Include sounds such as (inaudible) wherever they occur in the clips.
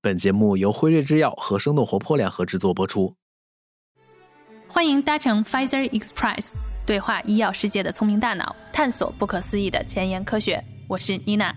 本节目由辉瑞制药和生动活泼联合制作播出。欢迎搭乘 Pfizer Express，对话医药世界的聪明大脑，探索不可思议的前沿科学。我是妮娜。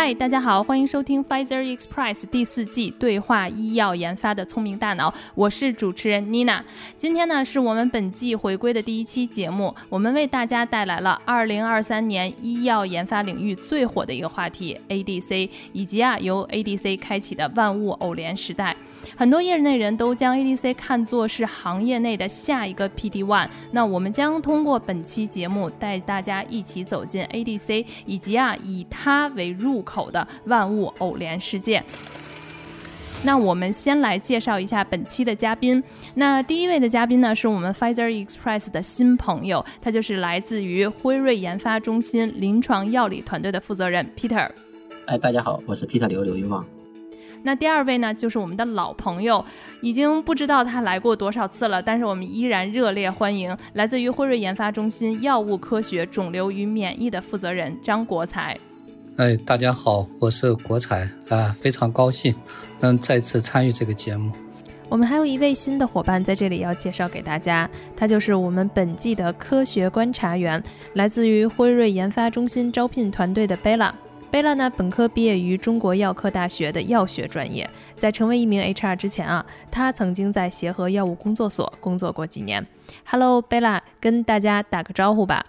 嗨，大家好，欢迎收听 Pfizer Express 第四季对话医药研发的聪明大脑，我是主持人 Nina。今天呢，是我们本季回归的第一期节目，我们为大家带来了2023年医药研发领域最火的一个话题 ADC，以及啊由 ADC 开启的万物偶联时代。很多业内人都将 ADC 看作是行业内的下一个 PD One。那我们将通过本期节目带大家一起走进 ADC，以及啊以它为入口的万物偶联世界。那我们先来介绍一下本期的嘉宾。那第一位的嘉宾呢，是我们 Pfizer Express 的新朋友，他就是来自于辉瑞研发中心临床药理团队的负责人 Peter。哎，大家好，我是 Peter 刘刘玉旺。那第二位呢，就是我们的老朋友，已经不知道他来过多少次了，但是我们依然热烈欢迎来自于辉瑞研发中心药物科学、肿瘤与免疫的负责人张国才。哎，大家好，我是国才啊，非常高兴能再次参与这个节目。我们还有一位新的伙伴在这里要介绍给大家，他就是我们本季的科学观察员，来自于辉瑞研发中心招聘团队的贝拉。贝拉呢，本科毕业于中国药科大学的药学专业，在成为一名 HR 之前啊，他曾经在协和药物工作所工作过几年。Hello，贝拉，跟大家打个招呼吧。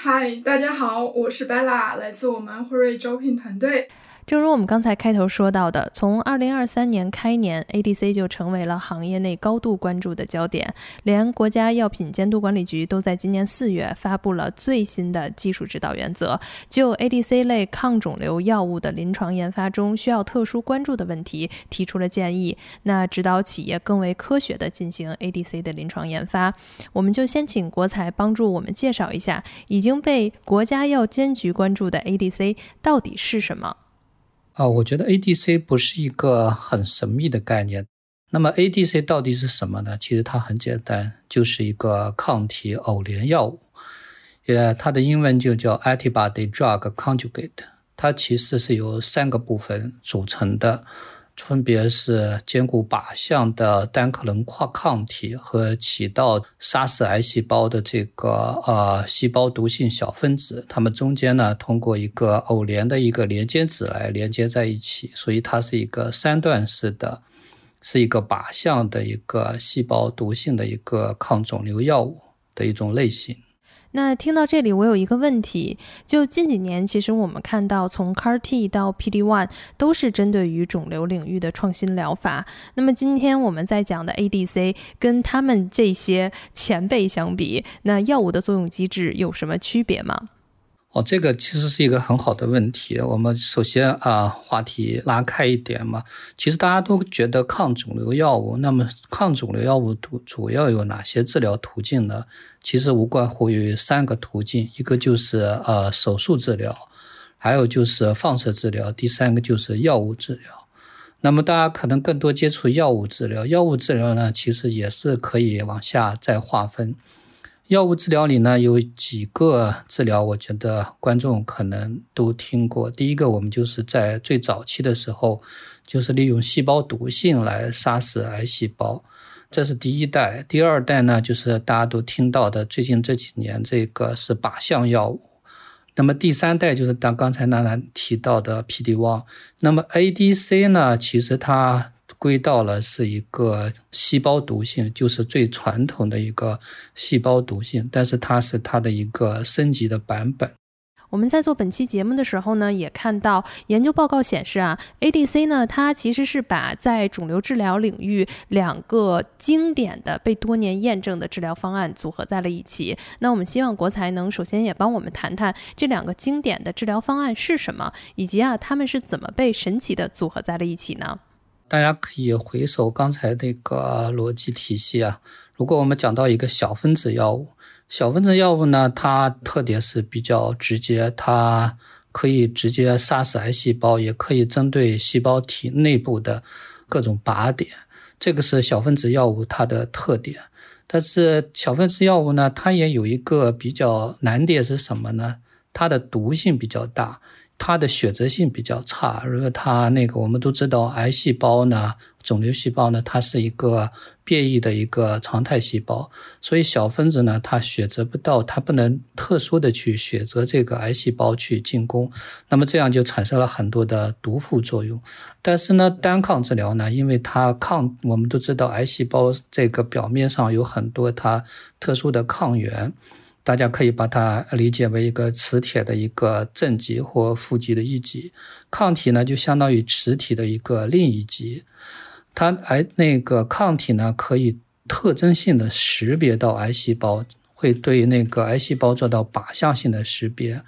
嗨，大家好，我是 Bella，，来自我们辉瑞招聘团队。正如我们刚才开头说到的，从2023年开年，ADC 就成为了行业内高度关注的焦点。连国家药品监督管理局都在今年四月发布了最新的技术指导原则，就 ADC 类抗肿瘤药物的临床研发中需要特殊关注的问题提出了建议，那指导企业更为科学地进行 ADC 的临床研发。我们就先请国才帮助我们介绍一下，已经被国家药监局关注的 ADC 到底是什么。啊，我觉得 ADC 不是一个很神秘的概念。那么 ADC 到底是什么呢？其实它很简单，就是一个抗体偶联药物，也它的英文就叫 Antibody Drug Conjugate。它其实是由三个部分组成的。分别是兼顾靶向的单克隆跨抗体和起到杀死癌细胞的这个呃细胞毒性小分子，它们中间呢通过一个偶联的一个连接子来连接在一起，所以它是一个三段式的，是一个靶向的一个细胞毒性的一个抗肿瘤药物的一种类型。那听到这里，我有一个问题，就近几年，其实我们看到从 CAR T 到 PD One 都是针对于肿瘤领域的创新疗法。那么今天我们在讲的 ADC 跟他们这些前辈相比，那药物的作用机制有什么区别吗？哦，这个其实是一个很好的问题。我们首先啊，话题拉开一点嘛。其实大家都觉得抗肿瘤药物，那么抗肿瘤药物主主要有哪些治疗途径呢？其实无怪乎于三个途径，一个就是呃手术治疗，还有就是放射治疗，第三个就是药物治疗。那么大家可能更多接触药物治疗，药物治疗呢，其实也是可以往下再划分。药物治疗里呢，有几个治疗，我觉得观众可能都听过。第一个，我们就是在最早期的时候，就是利用细胞毒性来杀死癌细胞，这是第一代。第二代呢，就是大家都听到的，最近这几年这个是靶向药物。那么第三代就是当刚才娜娜提到的 PD-1。那么 ADC 呢，其实它。归到了是一个细胞毒性，就是最传统的一个细胞毒性，但是它是它的一个升级的版本。我们在做本期节目的时候呢，也看到研究报告显示啊，ADC 呢，它其实是把在肿瘤治疗领域两个经典的被多年验证的治疗方案组合在了一起。那我们希望国才能首先也帮我们谈谈这两个经典的治疗方案是什么，以及啊，他们是怎么被神奇的组合在了一起呢？大家可以回首刚才那个逻辑体系啊。如果我们讲到一个小分子药物，小分子药物呢，它特点是比较直接，它可以直接杀死癌细胞，也可以针对细胞体内部的各种靶点。这个是小分子药物它的特点。但是小分子药物呢，它也有一个比较难点是什么呢？它的毒性比较大。它的选择性比较差，如果它那个我们都知道，癌细胞呢，肿瘤细胞呢，它是一个变异的一个常态细胞，所以小分子呢，它选择不到，它不能特殊的去选择这个癌细胞去进攻，那么这样就产生了很多的毒副作用。但是呢，单抗治疗呢，因为它抗，我们都知道，癌细胞这个表面上有很多它特殊的抗原。大家可以把它理解为一个磁铁的一个正极或负极的一极，抗体呢就相当于磁体的一个另一极。它癌那个抗体呢可以特征性的识别到癌细胞，会对那个癌细胞做到靶向性的识别。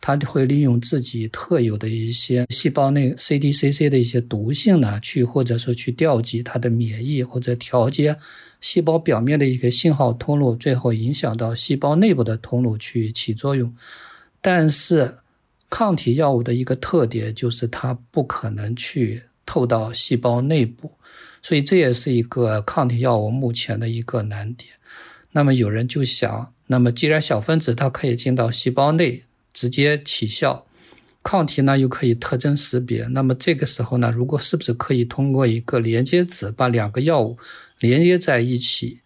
它会利用自己特有的一些细胞内 CDCC 的一些毒性呢，去或者说去调集它的免疫或者调节细胞表面的一个信号通路，最后影响到细胞内部的通路去起作用。但是抗体药物的一个特点就是它不可能去透到细胞内部，所以这也是一个抗体药物目前的一个难点。那么有人就想，那么既然小分子它可以进到细胞内，直接起效，抗体呢又可以特征识别。那么这个时候呢，如果是不是可以通过一个连接子把两个药物连接在一起？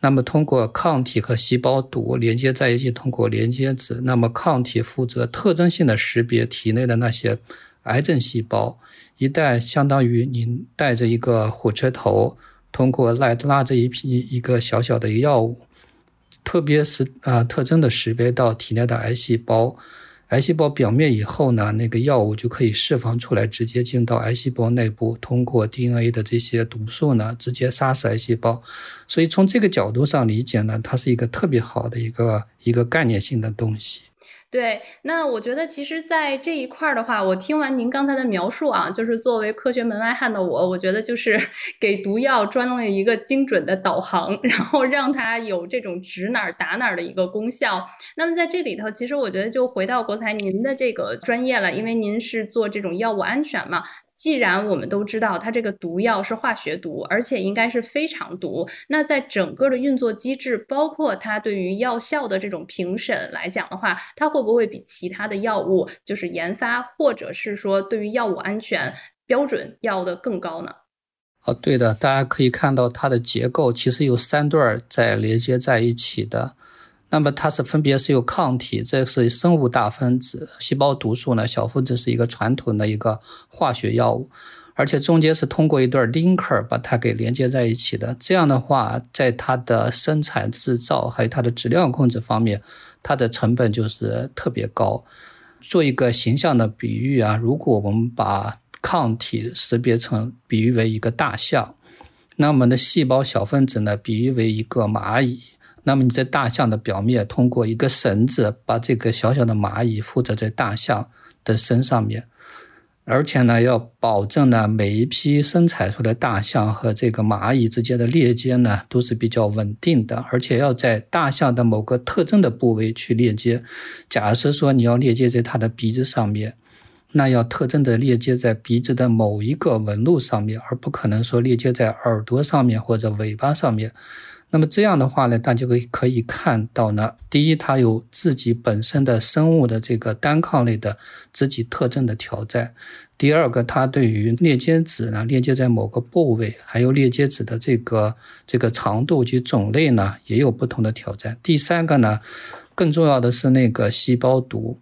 那么通过抗体和细胞毒连接在一起，通过连接子，那么抗体负责特征性的识别体内的那些癌症细胞。一旦相当于您带着一个火车头，通过拉拉着一批一个小小的药物。特别是啊，特征的识别到体内的癌细胞，癌细胞表面以后呢，那个药物就可以释放出来，直接进到癌细胞内部，通过 DNA 的这些毒素呢，直接杀死癌细胞。所以从这个角度上理解呢，它是一个特别好的一个一个概念性的东西。对，那我觉得其实，在这一块儿的话，我听完您刚才的描述啊，就是作为科学门外汉的我，我觉得就是 (laughs) 给毒药装了一个精准的导航，然后让它有这种指哪儿打哪儿的一个功效。那么在这里头，其实我觉得就回到国才您的这个专业了，因为您是做这种药物安全嘛。既然我们都知道它这个毒药是化学毒，而且应该是非常毒，那在整个的运作机制，包括它对于药效的这种评审来讲的话，它会不会比其他的药物就是研发，或者是说对于药物安全标准要的更高呢？哦，对的，大家可以看到它的结构其实有三段在连接在一起的。那么它是分别是有抗体，这是生物大分子；细胞毒素呢，小分子是一个传统的一个化学药物，而且中间是通过一段 linker 把它给连接在一起的。这样的话，在它的生产制造还有它的质量控制方面，它的成本就是特别高。做一个形象的比喻啊，如果我们把抗体识别成比喻为一个大象，那么的细胞小分子呢，比喻为一个蚂蚁。那么你在大象的表面通过一个绳子把这个小小的蚂蚁附着在大象的身上面，而且呢要保证呢每一批生产出的大象和这个蚂蚁之间的链接呢都是比较稳定的，而且要在大象的某个特征的部位去链接。假设说你要链接在它的鼻子上面，那要特征的链接在鼻子的某一个纹路上面，而不可能说链接在耳朵上面或者尾巴上面。那么这样的话呢，大家可以可以看到呢，第一，它有自己本身的生物的这个单抗类的自己特征的挑战；第二个，它对于链接子呢，链接在某个部位，还有链接子的这个这个长度及种类呢，也有不同的挑战；第三个呢，更重要的是那个细胞毒。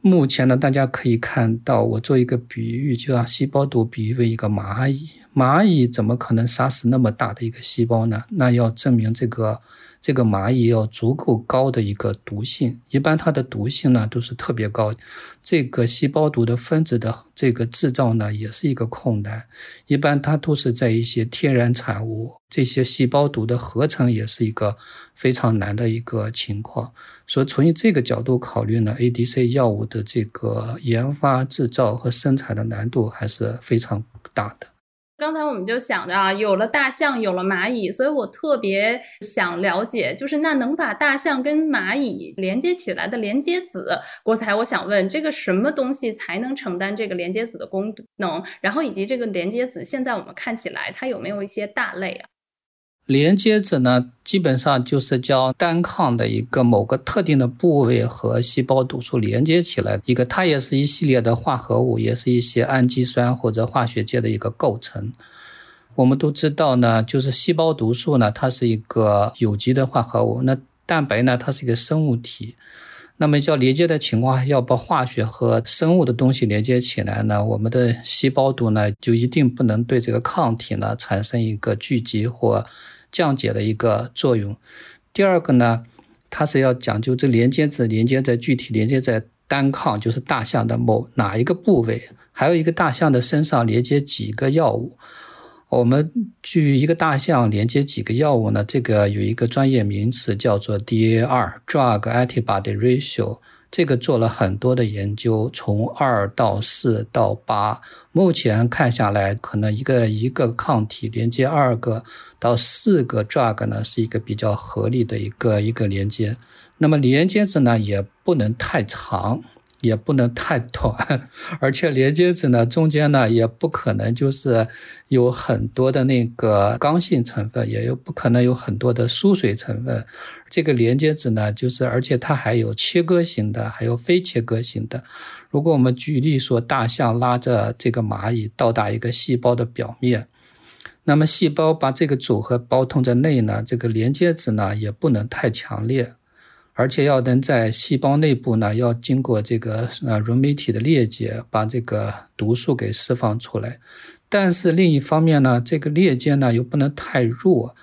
目前呢，大家可以看到，我做一个比喻，就让细胞毒比喻为一个蚂蚁。蚂蚁怎么可能杀死那么大的一个细胞呢？那要证明这个这个蚂蚁要足够高的一个毒性。一般它的毒性呢都是特别高。这个细胞毒的分子的这个制造呢也是一个困难。一般它都是在一些天然产物。这些细胞毒的合成也是一个非常难的一个情况。所以从这个角度考虑呢，ADC 药物的这个研发、制造和生产的难度还是非常大的。刚才我们就想着啊，有了大象，有了蚂蚁，所以我特别想了解，就是那能把大象跟蚂蚁连接起来的连接子，国才，我想问，这个什么东西才能承担这个连接子的功能？然后以及这个连接子，现在我们看起来它有没有一些大类啊？连接子呢，基本上就是将单抗的一个某个特定的部位和细胞毒素连接起来，一个它也是一系列的化合物，也是一些氨基酸或者化学界的一个构成。我们都知道呢，就是细胞毒素呢，它是一个有机的化合物，那蛋白呢，它是一个生物体。那么要连接的情况，要把化学和生物的东西连接起来呢，我们的细胞毒呢，就一定不能对这个抗体呢产生一个聚集或降解的一个作用。第二个呢，它是要讲究这连接子连接在具体连接在单抗，就是大象的某哪一个部位，还有一个大象的身上连接几个药物。我们据一个大象连接几个药物呢？这个有一个专业名词叫做 DAR（Drug Antibody Ratio）。这个做了很多的研究，从二到四到八，目前看下来，可能一个一个抗体连接二个到四个 drug 呢，是一个比较合理的一个一个连接。那么连接子呢，也不能太长。也不能太短，(laughs) 而且连接子呢中间呢也不可能就是有很多的那个刚性成分，也有不可能有很多的疏水成分。这个连接子呢，就是而且它还有切割型的，还有非切割型的。如果我们举例说，大象拉着这个蚂蚁到达一个细胞的表面，那么细胞把这个组合包通在内呢，这个连接子呢也不能太强烈。而且要能在细胞内部呢，要经过这个呃溶酶体的裂解，把这个毒素给释放出来。但是另一方面呢，这个裂间呢又不能太弱，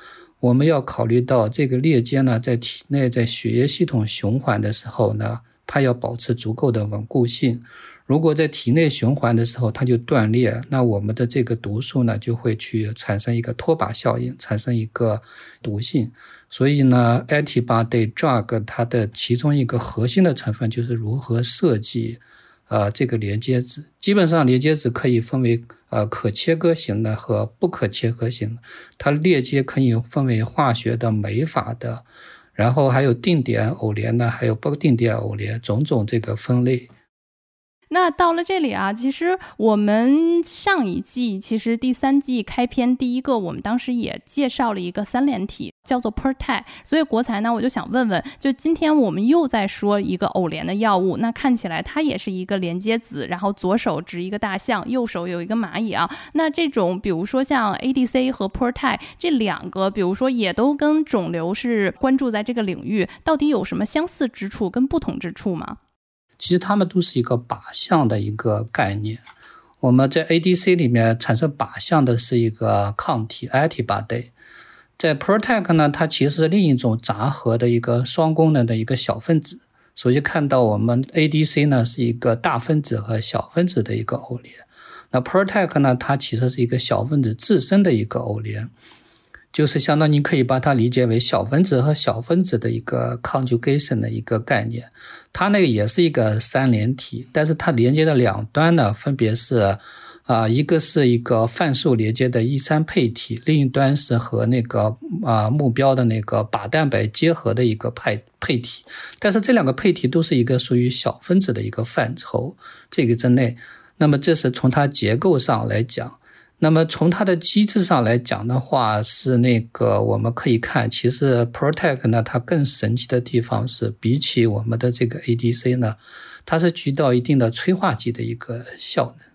我们要考虑到这个裂间呢在体内在血液系统循环的时候呢，它要保持足够的稳固性。如果在体内循环的时候它就断裂，那我们的这个毒素呢就会去产生一个拖把效应，产生一个毒性。所以呢，antibody drug 它的其中一个核心的成分就是如何设计，呃，这个连接子。基本上连接子可以分为呃可切割型的和不可切割型的，它链接可以分为化学的、酶法的，然后还有定点偶联的，还有不定点偶联，种种这个分类。那到了这里啊，其实我们上一季，其实第三季开篇第一个，我们当时也介绍了一个三联体，叫做 Pertai。所以国才呢，我就想问问，就今天我们又在说一个偶联的药物，那看起来它也是一个连接子，然后左手执一个大象，右手有一个蚂蚁啊。那这种，比如说像 ADC 和 Pertai 这两个，比如说也都跟肿瘤是关注在这个领域，到底有什么相似之处跟不同之处吗？其实它们都是一个靶向的一个概念。我们在 ADC 里面产生靶向的是一个抗体 antibody，在 Protect 呢，它其实是另一种杂合的一个双功能的一个小分子。首先看到我们 ADC 呢是一个大分子和小分子的一个偶联，那 Protect 呢，它其实是一个小分子自身的一个偶联。就是相当于可以把它理解为小分子和小分子的一个 conjugation 的一个概念，它那个也是一个三联体，但是它连接的两端呢，分别是啊，一个是一个泛素连接的 E 三配体，另一端是和那个啊目标的那个靶蛋白结合的一个配配体，但是这两个配体都是一个属于小分子的一个范畴这个之内，那么这是从它结构上来讲。那么从它的机制上来讲的话，是那个我们可以看，其实 Protect 呢，它更神奇的地方是，比起我们的这个 ADC 呢，它是起到一定的催化剂的一个效能。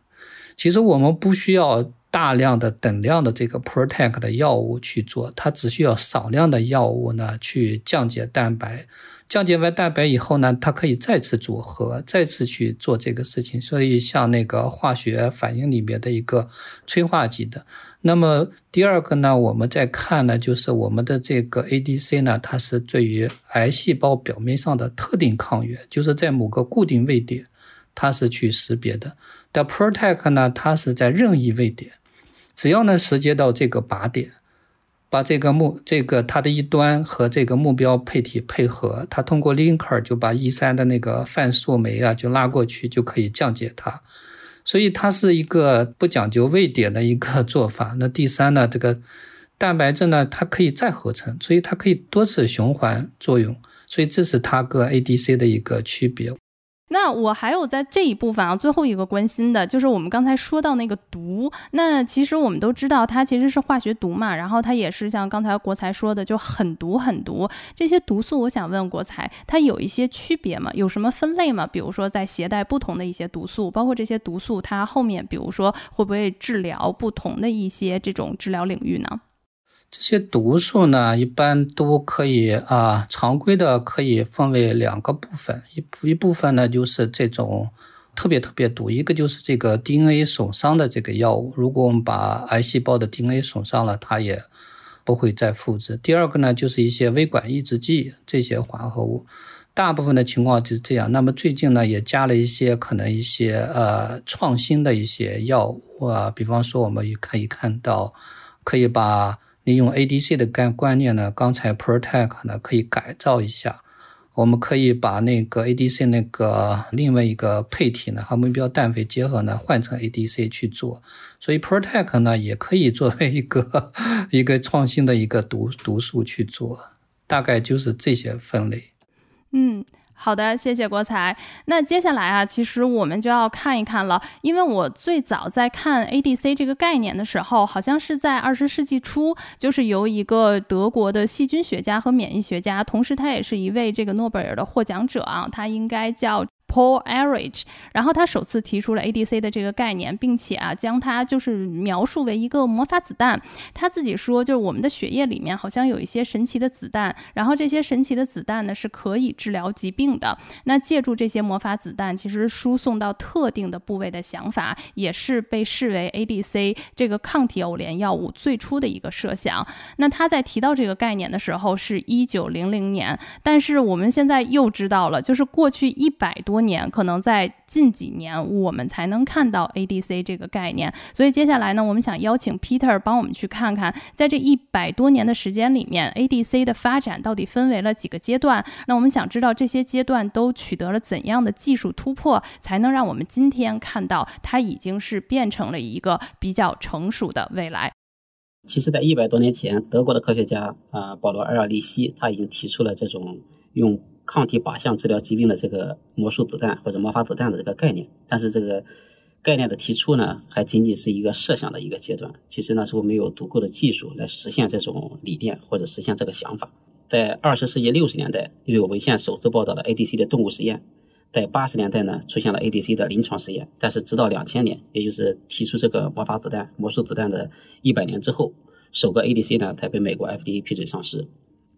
其实我们不需要大量的等量的这个 Protect 的药物去做，它只需要少量的药物呢去降解蛋白。降解完蛋白以后呢，它可以再次组合，再次去做这个事情。所以像那个化学反应里面的一个催化剂的。那么第二个呢，我们再看呢，就是我们的这个 ADC 呢，它是对于癌细胞表面上的特定抗原，就是在某个固定位点，它是去识别的。但 Protect 呢，它是在任意位点，只要能识别到这个靶点。把这个目这个它的一端和这个目标配体配合，它通过 linker 就把 E 三的那个泛素酶啊就拉过去，就可以降解它。所以它是一个不讲究位点的一个做法。那第三呢，这个蛋白质呢，它可以再合成，所以它可以多次循环作用。所以这是它跟 ADC 的一个区别。那我还有在这一部分啊，最后一个关心的就是我们刚才说到那个毒。那其实我们都知道，它其实是化学毒嘛，然后它也是像刚才国才说的，就很毒很毒。这些毒素，我想问国才，它有一些区别吗？有什么分类吗？比如说在携带不同的一些毒素，包括这些毒素，它后面比如说会不会治疗不同的一些这种治疗领域呢？这些毒素呢，一般都可以啊，常规的可以分为两个部分，一一部分呢就是这种特别特别毒，一个就是这个 DNA 损伤的这个药物，如果我们把癌细胞的 DNA 损伤了，它也不会再复制。第二个呢，就是一些微管抑制剂这些化合物，大部分的情况就是这样。那么最近呢，也加了一些可能一些呃创新的一些药物啊，比方说我们也可以看到，可以把利用 ADC 的概观念呢，刚才 Protect 呢可以改造一下，我们可以把那个 ADC 那个另外一个配体呢和目标氮肥结合呢换成 ADC 去做，所以 Protect 呢也可以作为一个一个创新的一个毒毒素去做，大概就是这些分类。嗯。好的，谢谢国才。那接下来啊，其实我们就要看一看了，因为我最早在看 ADC 这个概念的时候，好像是在二十世纪初，就是由一个德国的细菌学家和免疫学家，同时他也是一位这个诺贝尔的获奖者啊，他应该叫。Paul Ehrlich，然后他首次提出了 ADC 的这个概念，并且啊，将它就是描述为一个魔法子弹。他自己说，就是我们的血液里面好像有一些神奇的子弹，然后这些神奇的子弹呢是可以治疗疾病的。那借助这些魔法子弹，其实输送到特定的部位的想法，也是被视为 ADC 这个抗体偶联药物最初的一个设想。那他在提到这个概念的时候是一九零零年，但是我们现在又知道了，就是过去一百多。多年可能在近几年，我们才能看到 ADC 这个概念。所以接下来呢，我们想邀请 Peter 帮我们去看看，在这一百多年的时间里面，ADC 的发展到底分为了几个阶段？那我们想知道这些阶段都取得了怎样的技术突破，才能让我们今天看到它已经是变成了一个比较成熟的未来。其实，在一百多年前，德国的科学家啊，保罗·埃尔利希他已经提出了这种用。抗体靶向治疗疾病的这个魔术子弹或者魔法子弹的这个概念，但是这个概念的提出呢，还仅仅是一个设想的一个阶段。其实那时候没有足够的技术来实现这种理念或者实现这个想法。在二十世纪六十年代，有文献首次报道了 ADC 的动物实验；在八十年代呢，出现了 ADC 的临床实验。但是直到两千年，也就是提出这个魔法子弹、魔术子弹的一百年之后，首个 ADC 呢才被美国 FDA 批准上市。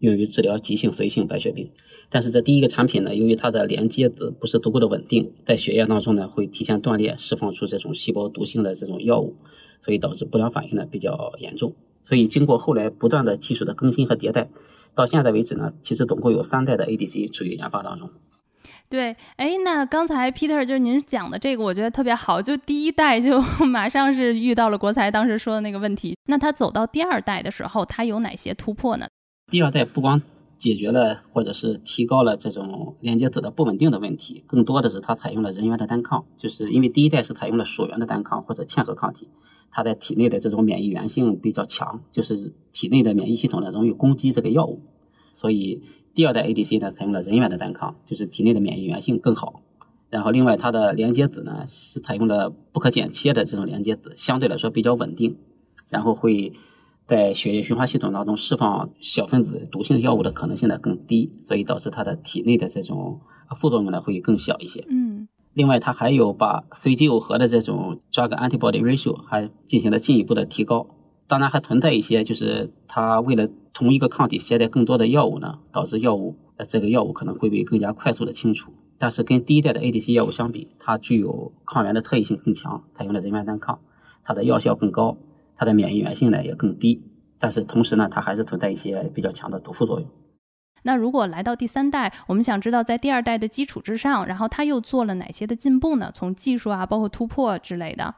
用于治疗急性髓性白血病，但是这第一个产品呢，由于它的连接子不是足够的稳定，在血液当中呢会提前断裂，释放出这种细胞毒性的这种药物，所以导致不良反应呢比较严重。所以经过后来不断的技术的更新和迭代，到现在为止呢，其实总共有三代的 ADC 处于研发当中。对，哎，那刚才 Peter 就是您讲的这个，我觉得特别好，就第一代就 (laughs) 马上是遇到了国才当时说的那个问题。那它走到第二代的时候，它有哪些突破呢？第二代不光解决了或者是提高了这种连接子的不稳定的问题，更多的是它采用了人源的单抗，就是因为第一代是采用了锁源的单抗或者嵌合抗体，它在体内的这种免疫原性比较强，就是体内的免疫系统呢容易攻击这个药物，所以第二代 ADC 呢采用了人源的单抗，就是体内的免疫原性更好。然后另外它的连接子呢是采用了不可剪切的这种连接子，相对来说比较稳定，然后会。在血液循环系统当中释放小分子毒性药物的可能性呢更低，所以导致它的体内的这种副作用呢会更小一些。嗯，另外它还有把随机耦合的这种 drug antibody ratio 还进行了进一步的提高。当然还存在一些，就是它为了同一个抗体携带更多的药物呢，导致药物呃这个药物可能会被更加快速的清除。但是跟第一代的 ADC 药物相比，它具有抗原的特异性更强，采用了人源单抗，它的药效更高。它的免疫原性呢也更低，但是同时呢，它还是存在一些比较强的毒副作用。那如果来到第三代，我们想知道在第二代的基础之上，然后它又做了哪些的进步呢？从技术啊，包括突破之类的。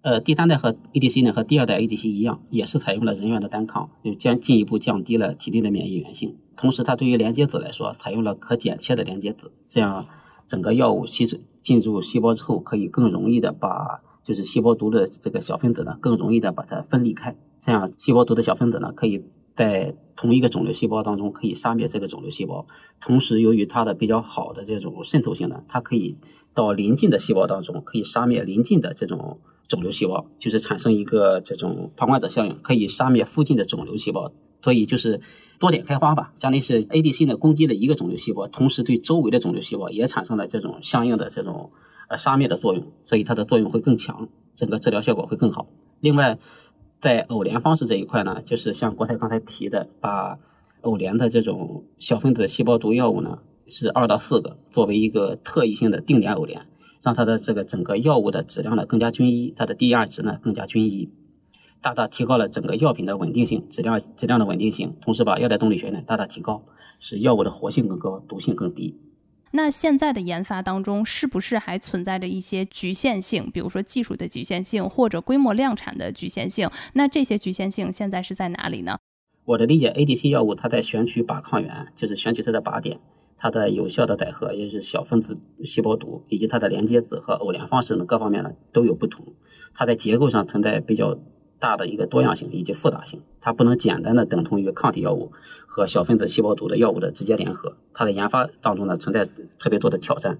呃，第三代和 ADC 呢和第二代 ADC 一样，也是采用了人源的单抗，又将进一步降低了体内的免疫原性。同时，它对于连接子来说，采用了可剪切的连接子，这样整个药物吸收进入细胞之后，可以更容易的把。就是细胞毒的这个小分子呢，更容易的把它分离开，这样细胞毒的小分子呢，可以在同一个肿瘤细胞当中可以杀灭这个肿瘤细胞，同时由于它的比较好的这种渗透性呢，它可以到邻近的细胞当中可以杀灭邻近的这种肿瘤细胞，就是产生一个这种旁观者效应，可以杀灭附近的肿瘤细胞，所以就是多点开花吧。相当于是 ADC 呢攻击了一个肿瘤细胞，同时对周围的肿瘤细胞也产生了这种相应的这种呃杀灭的作用，所以它的作用会更强，整个治疗效果会更好。另外，在偶联方式这一块呢，就是像国泰刚才提的，把偶联的这种小分子细胞毒药物呢，是二到四个，作为一个特异性的定点偶联，让它的这个整个药物的质量呢更加均一，它的 DER 值呢更加均一，大大提高了整个药品的稳定性、质量质量的稳定性，同时把药代动力学呢大大提高，使药物的活性更高，毒性更低。那现在的研发当中，是不是还存在着一些局限性？比如说技术的局限性，或者规模量产的局限性？那这些局限性现在是在哪里呢？我的理解，ADC 药物它在选取靶抗原，就是选取它的靶点，它的有效的载荷，也就是小分子细胞毒，以及它的连接子和偶联方式呢，各方面呢都有不同。它在结构上存在比较大的一个多样性以及复杂性，它不能简单的等同于抗体药物。和小分子细胞毒的药物的直接联合，它的研发当中呢存在特别多的挑战，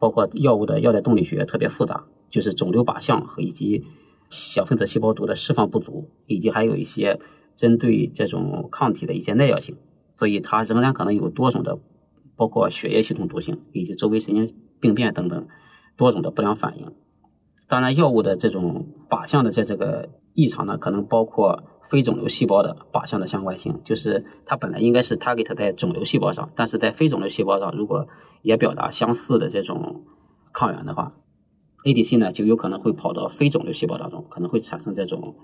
包括药物的药代动力学特别复杂，就是肿瘤靶向和以及小分子细胞毒的释放不足，以及还有一些针对这种抗体的一些耐药性，所以它仍然可能有多种的，包括血液系统毒性以及周围神经病变等等多种的不良反应。当然，药物的这种靶向的在这个异常呢，可能包括。非肿瘤细胞的靶向的相关性，就是它本来应该是 target 在肿瘤细胞上，但是在非肿瘤细胞上，如果也表达相似的这种抗原的话，ADC 呢就有可能会跑到非肿瘤细胞当中，可能会产生这种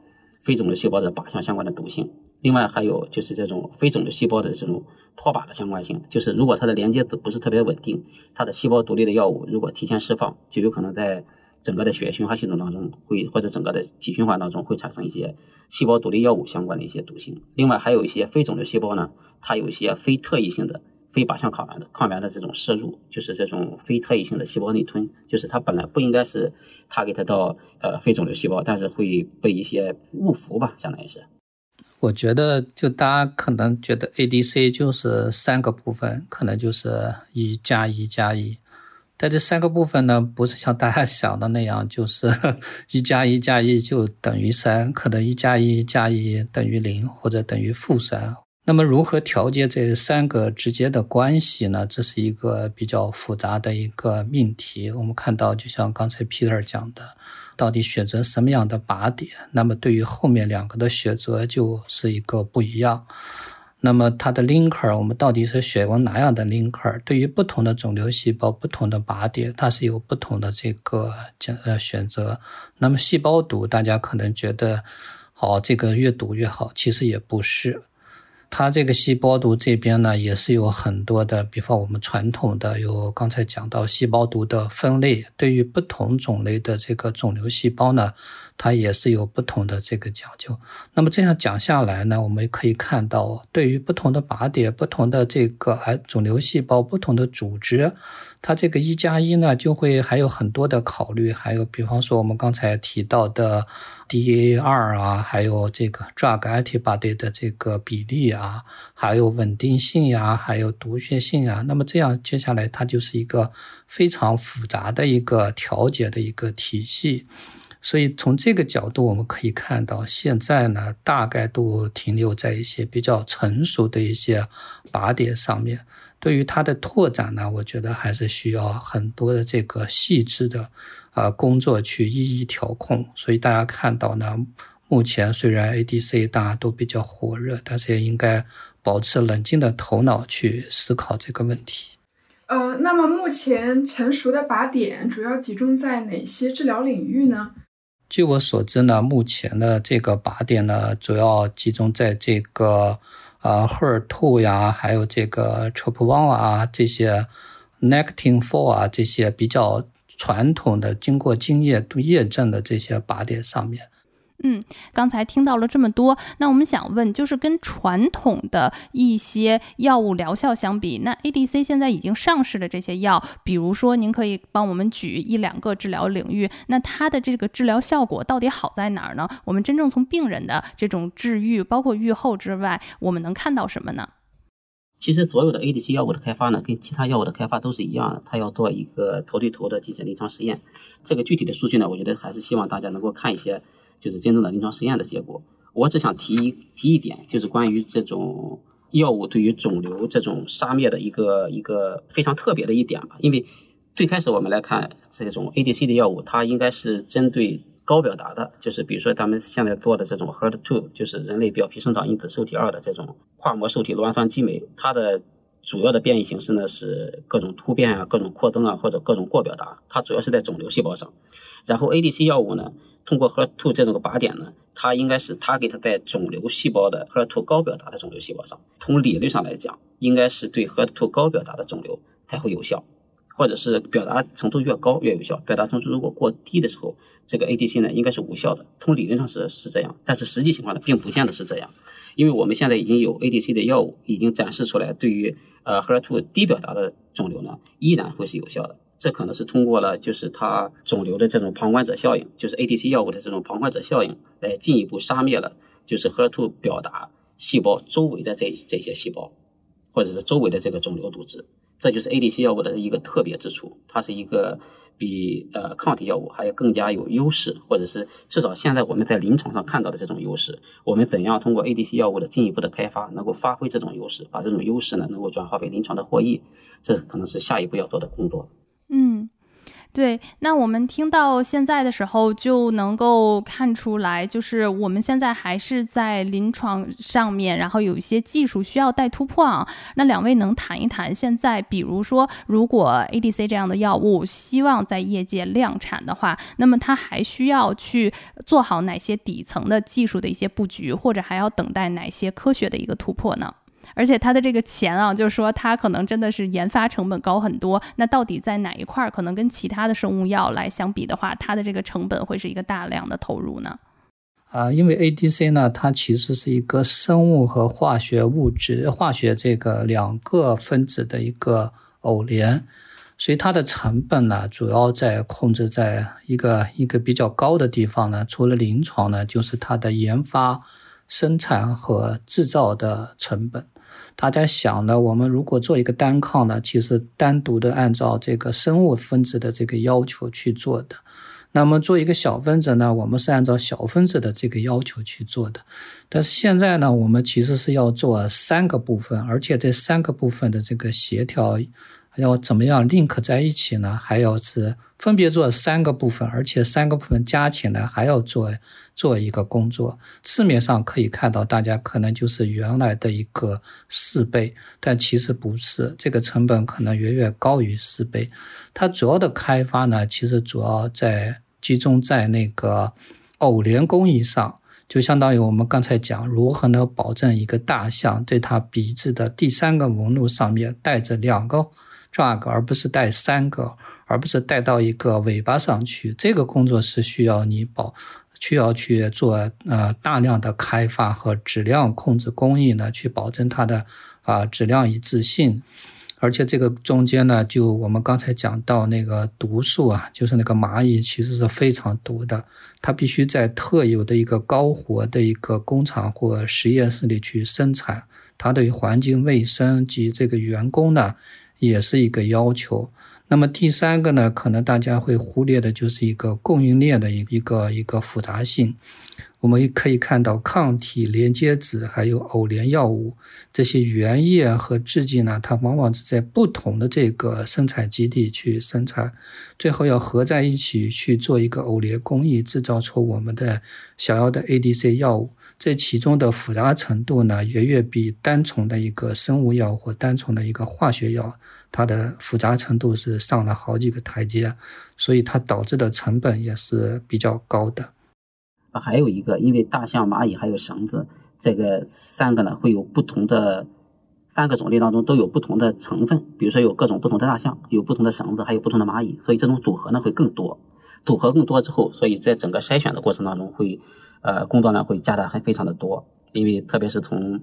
非肿瘤细胞的靶向相关的毒性。另外还有就是这种非肿瘤细胞的这种脱靶的相关性，就是如果它的连接子不是特别稳定，它的细胞独立的药物如果提前释放，就有可能在整个的血液循环系统当中会或者整个的体循环当中会产生一些。细胞独立药物相关的一些毒性，另外还有一些非肿瘤细胞呢，它有一些非特异性的非靶向抗原的抗原的这种摄入，就是这种非特异性的细胞内吞，就是它本来不应该是它给它到呃非肿瘤细胞，但是会被一些误服吧，相当于是。我觉得就大家可能觉得 ADC 就是三个部分，可能就是一加一加一。但这三个部分呢，不是像大家想的那样，就是 (laughs) 一加一加一就等于三，可能一加一加一等于零或者等于负三。那么如何调节这三个之间的关系呢？这是一个比较复杂的一个命题。我们看到，就像刚才 Peter 讲的，到底选择什么样的靶点，那么对于后面两个的选择就是一个不一样。那么它的 linker，我们到底是选用哪样的 linker？对于不同的肿瘤细胞、不同的靶点，它是有不同的这个选呃选择。那么细胞毒，大家可能觉得，好，这个越毒越好，其实也不是。它这个细胞毒这边呢，也是有很多的，比方我们传统的有刚才讲到细胞毒的分类，对于不同种类的这个肿瘤细胞呢，它也是有不同的这个讲究。那么这样讲下来呢，我们可以看到，对于不同的靶点、不同的这个癌肿瘤细胞、不同的组织。它这个一加一呢，就会还有很多的考虑，还有比方说我们刚才提到的 DAR 啊，还有这个 drug antibody 的这个比例啊，还有稳定性呀，还有毒血性啊。那么这样接下来它就是一个非常复杂的一个调节的一个体系。所以从这个角度，我们可以看到，现在呢，大概都停留在一些比较成熟的一些靶点上面。对于它的拓展呢，我觉得还是需要很多的这个细致的啊工作去一一调控。所以大家看到呢，目前虽然 ADC 大家都比较火热，但是也应该保持冷静的头脑去思考这个问题。呃，那么目前成熟的靶点主要集中在哪些治疗领域呢？据我所知呢，目前的这个靶点呢，主要集中在这个。呃，HER2 呀，还有这个 TROP1 啊，这些 Nectin-4 啊，这些比较传统的、经过经验验证的这些靶点上面。嗯，刚才听到了这么多，那我们想问，就是跟传统的一些药物疗效相比，那 ADC 现在已经上市的这些药，比如说您可以帮我们举一两个治疗领域，那它的这个治疗效果到底好在哪儿呢？我们真正从病人的这种治愈，包括愈后之外，我们能看到什么呢？其实所有的 ADC 药物的开发呢，跟其他药物的开发都是一样的，它要做一个头对头的进行临床实验。这个具体的数据呢，我觉得还是希望大家能够看一些。就是真正的临床实验的结果。我只想提一提一点，就是关于这种药物对于肿瘤这种杀灭的一个一个非常特别的一点吧。因为最开始我们来看这种 ADC 的药物，它应该是针对高表达的，就是比如说咱们现在做的这种 HER2，就是人类表皮生长因子受体二的这种跨膜受体酪氨酸激酶，它的主要的变异形式呢是各种突变啊、各种扩增啊或者各种过表达，它主要是在肿瘤细胞上。然后 ADC 药物呢？通过 HER2 这种个靶点呢，它应该是它给它在肿瘤细胞的 HER2 高表达的肿瘤细胞上。从理论上来讲，应该是对 HER2 高表达的肿瘤才会有效，或者是表达程度越高越有效。表达程度如果过低的时候，这个 ADC 呢应该是无效的。从理论上是是这样，但是实际情况呢并不见得是这样，因为我们现在已经有 ADC 的药物已经展示出来，对于呃 HER2 低表达的肿瘤呢依然会是有效的。这可能是通过了，就是它肿瘤的这种旁观者效应，就是 ADC 药物的这种旁观者效应，来进一步杀灭了，就是 HER2 表达细胞周围的这这些细胞，或者是周围的这个肿瘤组织。这就是 ADC 药物的一个特别之处，它是一个比呃抗体药物还要更加有优势，或者是至少现在我们在临床上看到的这种优势。我们怎样通过 ADC 药物的进一步的开发，能够发挥这种优势，把这种优势呢能够转化为临床的获益，这可能是下一步要做的工作。对，那我们听到现在的时候就能够看出来，就是我们现在还是在临床上面，然后有一些技术需要待突破啊。那两位能谈一谈，现在比如说，如果 ADC 这样的药物希望在业界量产的话，那么它还需要去做好哪些底层的技术的一些布局，或者还要等待哪些科学的一个突破呢？而且它的这个钱啊，就是说它可能真的是研发成本高很多。那到底在哪一块儿，可能跟其他的生物药来相比的话，它的这个成本会是一个大量的投入呢？啊，因为 ADC 呢，它其实是一个生物和化学物质、化学这个两个分子的一个偶联，所以它的成本呢，主要在控制在一个一个比较高的地方呢。除了临床呢，就是它的研发、生产和制造的成本。大家想呢，我们如果做一个单抗呢，其实单独的按照这个生物分子的这个要求去做的。那么做一个小分子呢，我们是按照小分子的这个要求去做的。但是现在呢，我们其实是要做三个部分，而且这三个部分的这个协调。要怎么样 link 在一起呢？还要是分别做三个部分，而且三个部分加起来还要做做一个工作。字面上可以看到，大家可能就是原来的一个四倍，但其实不是，这个成本可能远远高于四倍。它主要的开发呢，其实主要在集中在那个偶联工艺上，就相当于我们刚才讲，如何能保证一个大象在它鼻子的第三个纹路上面带着两个。drug，而不是带三个，而不是带到一个尾巴上去。这个工作是需要你保，需要去做呃大量的开发和质量控制工艺呢，去保证它的啊质量一致性。而且这个中间呢，就我们刚才讲到那个毒素啊，就是那个蚂蚁其实是非常毒的，它必须在特有的一个高活的一个工厂或实验室里去生产，它对环境卫生及这个员工呢。也是一个要求。那么第三个呢，可能大家会忽略的就是一个供应链的一一个一个复杂性。我们可以看到，抗体连接子还有偶联药物这些原液和制剂呢，它往往是在不同的这个生产基地去生产，最后要合在一起去做一个偶联工艺，制造出我们的想要的 ADC 药物。这其中的复杂程度呢，远远比单纯的一个生物药或单纯的一个化学药，它的复杂程度是上了好几个台阶，所以它导致的成本也是比较高的。啊，还有一个，因为大象、蚂蚁还有绳子，这个三个呢会有不同的三个种类当中都有不同的成分，比如说有各种不同的大象，有不同的绳子，还有不同的蚂蚁，所以这种组合呢会更多。组合更多之后，所以在整个筛选的过程当中会。呃工作量会加大还非常的多，因为特别是从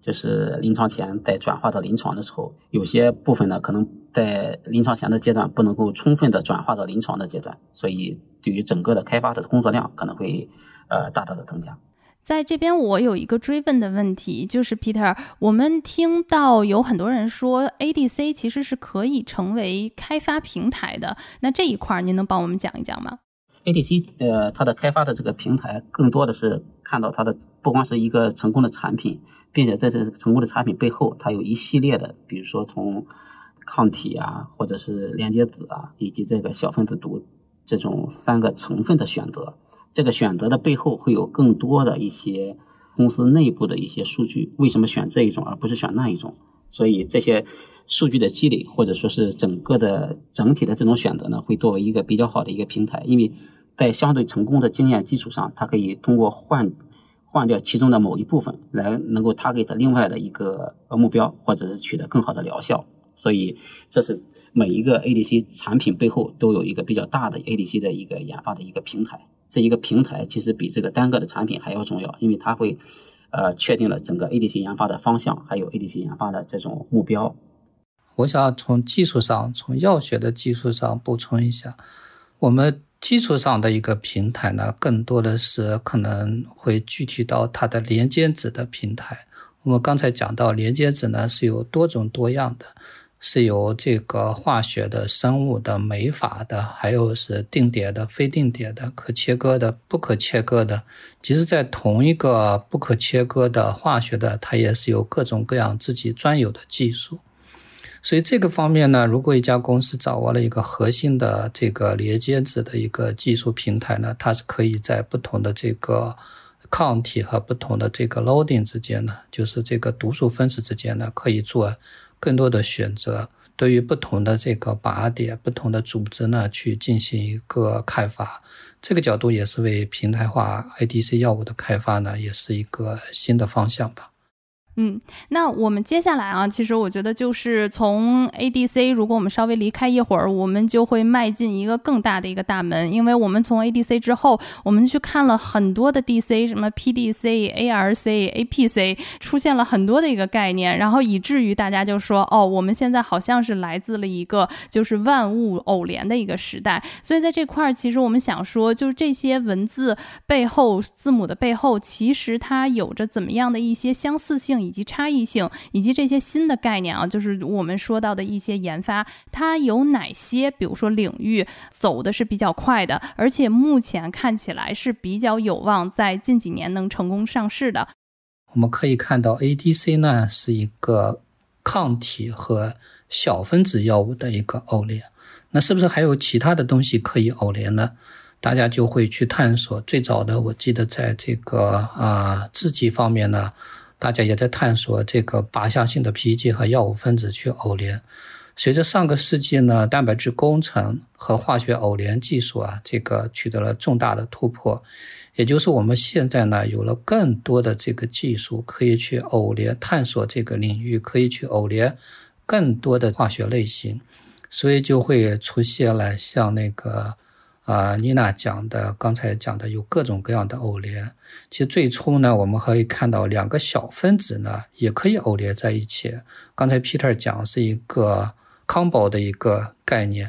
就是临床前再转化到临床的时候，有些部分呢可能在临床前的阶段不能够充分的转化到临床的阶段，所以对于整个的开发的工作量可能会呃大大的增加。在这边，我有一个追问的问题，就是 Peter，我们听到有很多人说 ADC 其实是可以成为开发平台的，那这一块您能帮我们讲一讲吗？ADC 呃，它的开发的这个平台，更多的是看到它的不光是一个成功的产品，并且在这成功的产品背后，它有一系列的，比如说从抗体啊，或者是连接子啊，以及这个小分子毒这种三个成分的选择。这个选择的背后会有更多的一些公司内部的一些数据，为什么选这一种而不是选那一种？所以这些数据的积累，或者说是整个的整体的这种选择呢，会作为一个比较好的一个平台，因为在相对成功的经验基础上，它可以通过换换掉其中的某一部分，来能够 target 另外的一个目标，或者是取得更好的疗效。所以这是每一个 ADC 产品背后都有一个比较大的 ADC 的一个研发的一个平台。这一个平台其实比这个单个的产品还要重要，因为它会，呃，确定了整个 ADC 研发的方向，还有 ADC 研发的这种目标。我想从技术上，从药学的技术上补充一下，我们基础上的一个平台呢，更多的是可能会具体到它的连接子的平台。我们刚才讲到连接子呢是有多种多样的。是由这个化学的、生物的、酶法的，还有是定点的、非定点的、可切割的、不可切割的。其实，在同一个不可切割的化学的，它也是有各种各样自己专有的技术。所以这个方面呢，如果一家公司掌握了一个核心的这个连接子的一个技术平台呢，它是可以在不同的这个抗体和不同的这个 loading 之间呢，就是这个毒素分子之间呢，可以做。更多的选择，对于不同的这个靶点、不同的组织呢，去进行一个开发，这个角度也是为平台化 IDC 药物的开发呢，也是一个新的方向吧。嗯，那我们接下来啊，其实我觉得就是从 ADC，如果我们稍微离开一会儿，我们就会迈进一个更大的一个大门，因为我们从 ADC 之后，我们去看了很多的 DC，什么 PDC、ARC、APC，出现了很多的一个概念，然后以至于大家就说，哦，我们现在好像是来自了一个就是万物偶联的一个时代。所以在这块儿，其实我们想说，就是这些文字背后、字母的背后，其实它有着怎么样的一些相似性。以及差异性，以及这些新的概念啊，就是我们说到的一些研发，它有哪些？比如说领域走的是比较快的，而且目前看起来是比较有望在近几年能成功上市的。我们可以看到，ADC 呢是一个抗体和小分子药物的一个偶联，那是不是还有其他的东西可以偶联呢？大家就会去探索。最早的，我记得在这个啊制剂方面呢。大家也在探索这个靶向性的 PEG 和药物分子去偶联。随着上个世纪呢，蛋白质工程和化学偶联技术啊，这个取得了重大的突破，也就是我们现在呢有了更多的这个技术可以去偶联探索这个领域，可以去偶联更多的化学类型，所以就会出现了像那个。啊，妮娜讲的，刚才讲的有各种各样的偶联。其实最初呢，我们可以看到两个小分子呢也可以偶联在一起。刚才 Peter 讲是一个 combo 的一个概念，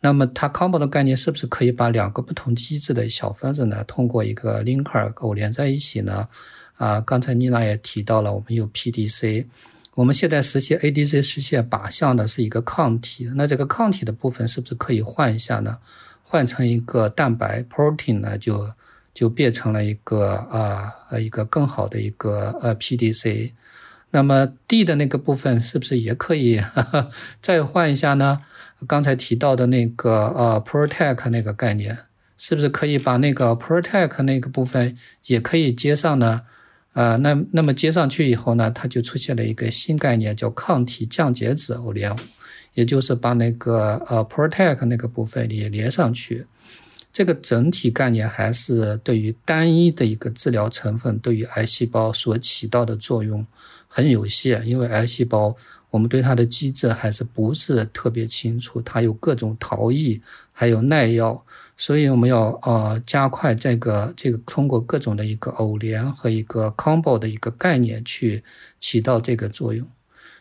那么它 combo 的概念是不是可以把两个不同机制的小分子呢通过一个 linker 偶联在一起呢？啊，刚才妮娜也提到了，我们有 PDC，我们现在实现 ADC 实现靶向的是一个抗体，那这个抗体的部分是不是可以换一下呢？换成一个蛋白 protein 呢，就就变成了一个啊呃一个更好的一个呃 PDC。那么 D 的那个部分是不是也可以 (laughs) 再换一下呢？刚才提到的那个呃 protect 那个概念，是不是可以把那个 protect 那个部分也可以接上呢？啊，那那么接上去以后呢，它就出现了一个新概念，叫抗体降解子偶联。也就是把那个呃 protect 那个部分也连上去，这个整体概念还是对于单一的一个治疗成分对于癌细胞所起到的作用很有限，因为癌细胞我们对它的机制还是不是特别清楚，它有各种逃逸，还有耐药，所以我们要呃加快这个这个通过各种的一个偶联和一个 combo 的一个概念去起到这个作用，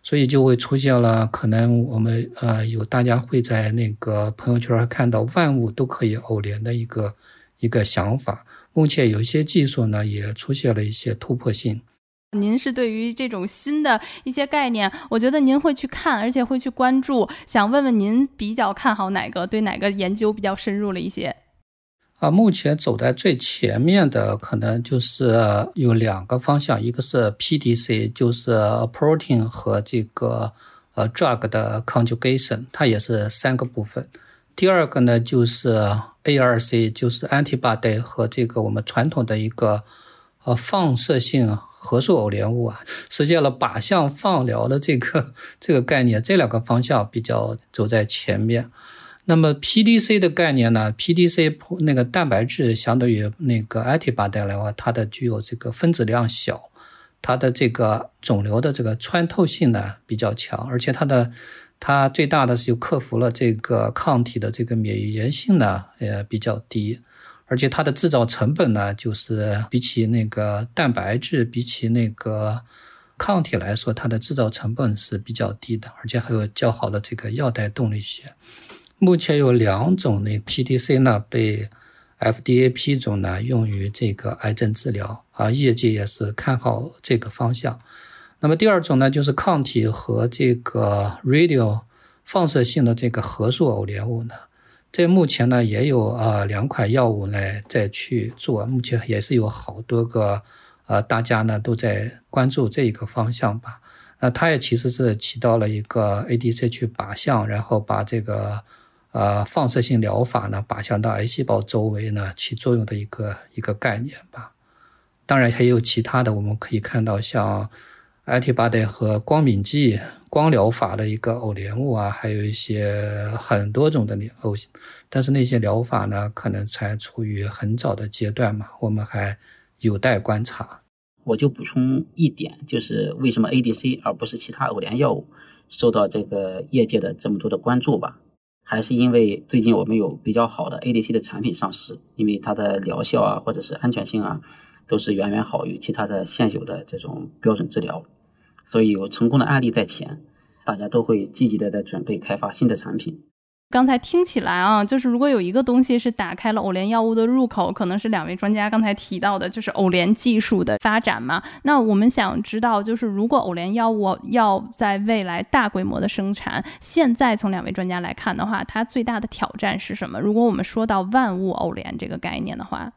所以就会出现了可能我们呃有大家会在那个朋友圈看到万物都可以偶联的一个一个想法，目前有一些技术呢也出现了一些突破性。您是对于这种新的一些概念，我觉得您会去看，而且会去关注。想问问您比较看好哪个？对哪个研究比较深入了一些？啊，目前走在最前面的可能就是有两个方向，一个是 PDC，就是 protein 和这个呃 drug 的 conjugation，它也是三个部分。第二个呢就是 ARC，就是 antibody 和这个我们传统的一个呃放射性。核素偶联物啊，实现了靶向放疗的这个这个概念，这两个方向比较走在前面。那么 PDC 的概念呢？PDC 那个蛋白质相对于那个 antibody 来话，它的具有这个分子量小，它的这个肿瘤的这个穿透性呢比较强，而且它的它最大的是就克服了这个抗体的这个免疫原性呢也比较低。而且它的制造成本呢，就是比起那个蛋白质，比起那个抗体来说，它的制造成本是比较低的，而且还有较好的这个药代动力学。目前有两种那 PDC 呢被 FDA 批准呢用于这个癌症治疗啊，业界也是看好这个方向。那么第二种呢，就是抗体和这个 radio 放射性的这个核素偶联物呢。在目前呢，也有啊两款药物呢在去做，目前也是有好多个，呃，大家呢都在关注这一个方向吧。那它也其实是起到了一个 ADC 去靶向，然后把这个呃放射性疗法呢靶向到癌细胞周围呢起作用的一个一个概念吧。当然还有其他的，我们可以看到像 antibody 和光敏剂。光疗法的一个偶联物啊，还有一些很多种的偶，但是那些疗法呢，可能才处于很早的阶段嘛，我们还有待观察。我就补充一点，就是为什么 ADC 而不是其他偶联药物受到这个业界的这么多的关注吧？还是因为最近我们有比较好的 ADC 的产品上市，因为它的疗效啊，或者是安全性啊，都是远远好于其他的现有的这种标准治疗。所以有成功的案例在前，大家都会积极的在准备开发新的产品。刚才听起来啊，就是如果有一个东西是打开了偶联药物的入口，可能是两位专家刚才提到的，就是偶联技术的发展嘛。那我们想知道，就是如果偶联药物要在未来大规模的生产，现在从两位专家来看的话，它最大的挑战是什么？如果我们说到万物偶联这个概念的话。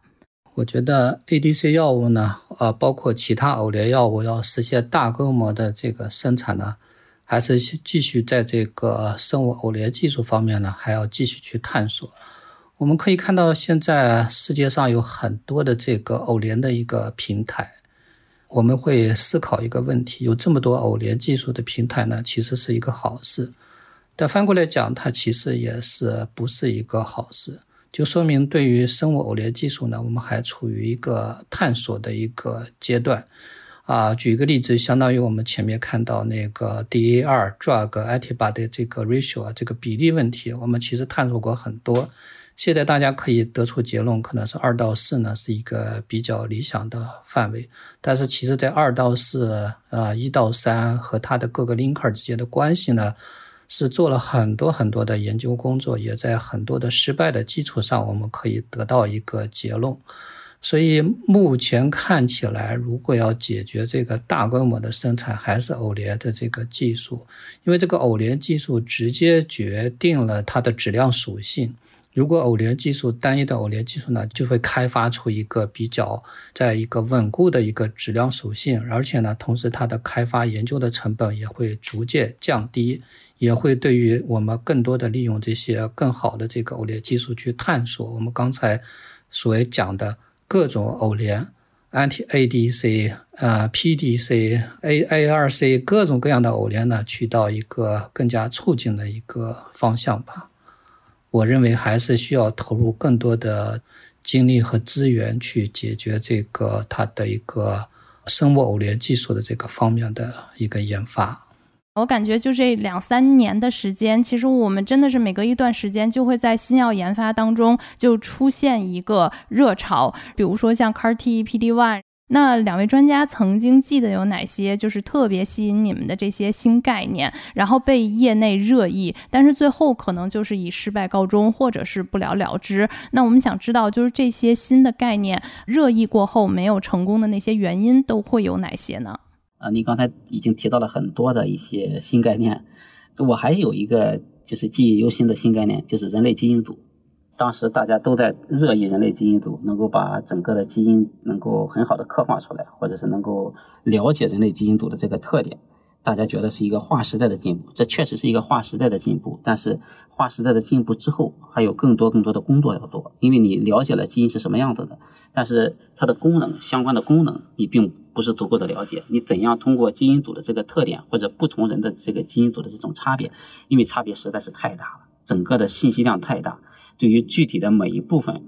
我觉得 ADC 药物呢，呃，包括其他偶联药物要实现大规模的这个生产呢，还是继续在这个生物偶联技术方面呢，还要继续去探索。我们可以看到，现在世界上有很多的这个偶联的一个平台，我们会思考一个问题：有这么多偶联技术的平台呢，其实是一个好事，但翻过来讲，它其实也是不是一个好事。就说明，对于生物偶联技术呢，我们还处于一个探索的一个阶段。啊，举一个例子，相当于我们前面看到那个 DAR drug antibody 这个 ratio 啊，这个比例问题，我们其实探索过很多。现在大家可以得出结论，可能是二到四呢是一个比较理想的范围。但是其实，在二到四啊，一到三和它的各个 linker 之间的关系呢？是做了很多很多的研究工作，也在很多的失败的基础上，我们可以得到一个结论。所以目前看起来，如果要解决这个大规模的生产，还是偶联的这个技术，因为这个偶联技术直接决定了它的质量属性。如果偶联技术单一的偶联技术呢，就会开发出一个比较在一个稳固的一个质量属性，而且呢，同时它的开发研究的成本也会逐渐降低。也会对于我们更多的利用这些更好的这个偶联技术去探索我们刚才所讲的各种偶联，anti ADC、呃 PDC、A ARC 各种各样的偶联呢，去到一个更加促进的一个方向吧。我认为还是需要投入更多的精力和资源去解决这个它的一个生物偶联技术的这个方面的一个研发。我感觉就这两三年的时间，其实我们真的是每隔一段时间就会在新药研发当中就出现一个热潮，比如说像 CAR T、P D one。那两位专家曾经记得有哪些就是特别吸引你们的这些新概念，然后被业内热议，但是最后可能就是以失败告终，或者是不了了之。那我们想知道，就是这些新的概念热议过后没有成功的那些原因都会有哪些呢？啊，你刚才已经提到了很多的一些新概念，我还有一个就是记忆犹新的新概念，就是人类基因组。当时大家都在热议人类基因组能够把整个的基因能够很好的刻画出来，或者是能够了解人类基因组的这个特点。大家觉得是一个划时代的进步，这确实是一个划时代的进步。但是划时代的进步之后，还有更多更多的工作要做。因为你了解了基因是什么样子的，但是它的功能相关的功能你并不是足够的了解。你怎样通过基因组的这个特点，或者不同人的这个基因组的这种差别，因为差别实在是太大了，整个的信息量太大，对于具体的每一部分，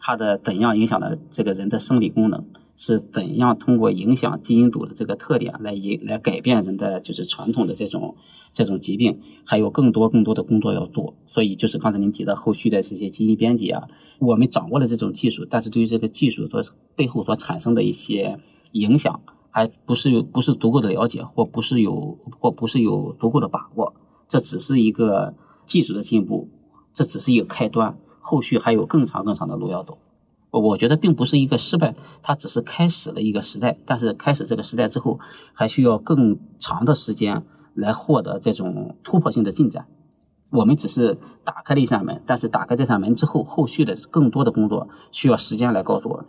它的怎样影响了这个人的生理功能。是怎样通过影响基因组的这个特点来影来改变人的就是传统的这种这种疾病，还有更多更多的工作要做。所以就是刚才您提到后续的这些基因编辑啊，我们掌握了这种技术，但是对于这个技术所背后所产生的一些影响，还不是有不是足够的了解，或不是有或不是有足够的把握。这只是一个技术的进步，这只是一个开端，后续还有更长更长的路要走。我觉得并不是一个失败，它只是开始了一个时代。但是开始这个时代之后，还需要更长的时间来获得这种突破性的进展。我们只是打开了一扇门，但是打开这扇门之后，后续的更多的工作需要时间来告诉我们。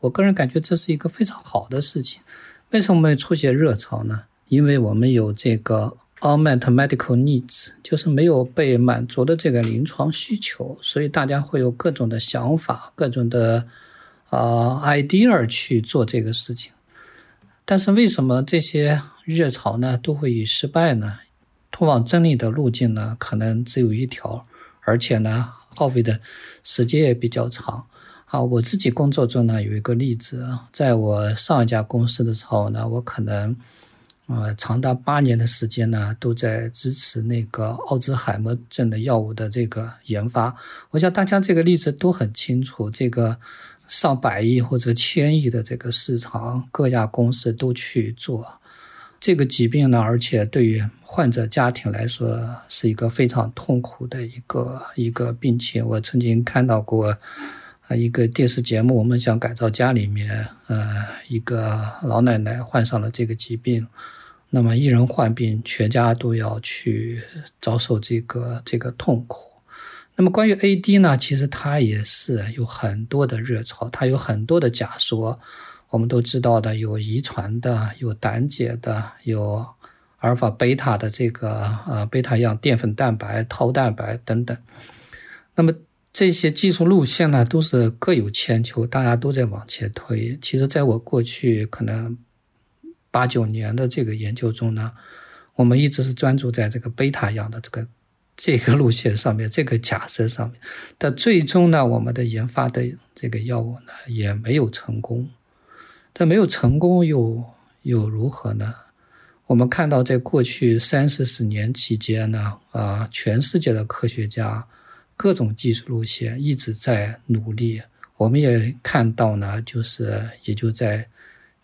我个人感觉这是一个非常好的事情。为什么会出现热潮呢？因为我们有这个。Unmet medical needs 就是没有被满足的这个临床需求，所以大家会有各种的想法、各种的啊 idea 去做这个事情。但是为什么这些热潮呢都会以失败呢？通往真理的路径呢可能只有一条，而且呢耗费的时间也比较长。啊，我自己工作中呢有一个例子，在我上一家公司的时候呢，我可能。呃，长达八年的时间呢，都在支持那个奥兹海默症的药物的这个研发。我想大家这个例子都很清楚，这个上百亿或者千亿的这个市场，各家公司都去做这个疾病呢，而且对于患者家庭来说是一个非常痛苦的一个一个病情。我曾经看到过。一个电视节目，我们想改造家里面，呃，一个老奶奶患上了这个疾病，那么一人患病，全家都要去遭受这个这个痛苦。那么关于 AD 呢，其实它也是有很多的热潮，它有很多的假说。我们都知道的，有遗传的，有胆碱的，有阿尔法贝塔的这个呃贝塔样淀粉蛋白、套蛋白等等。那么这些技术路线呢，都是各有千秋，大家都在往前推。其实，在我过去可能八九年的这个研究中呢，我们一直是专注在这个贝塔样的这个这个路线上面，这个假设上面。但最终呢，我们的研发的这个药物呢，也没有成功。但没有成功又又如何呢？我们看到，在过去三四十年期间呢，啊，全世界的科学家。各种技术路线一直在努力，我们也看到呢，就是也就在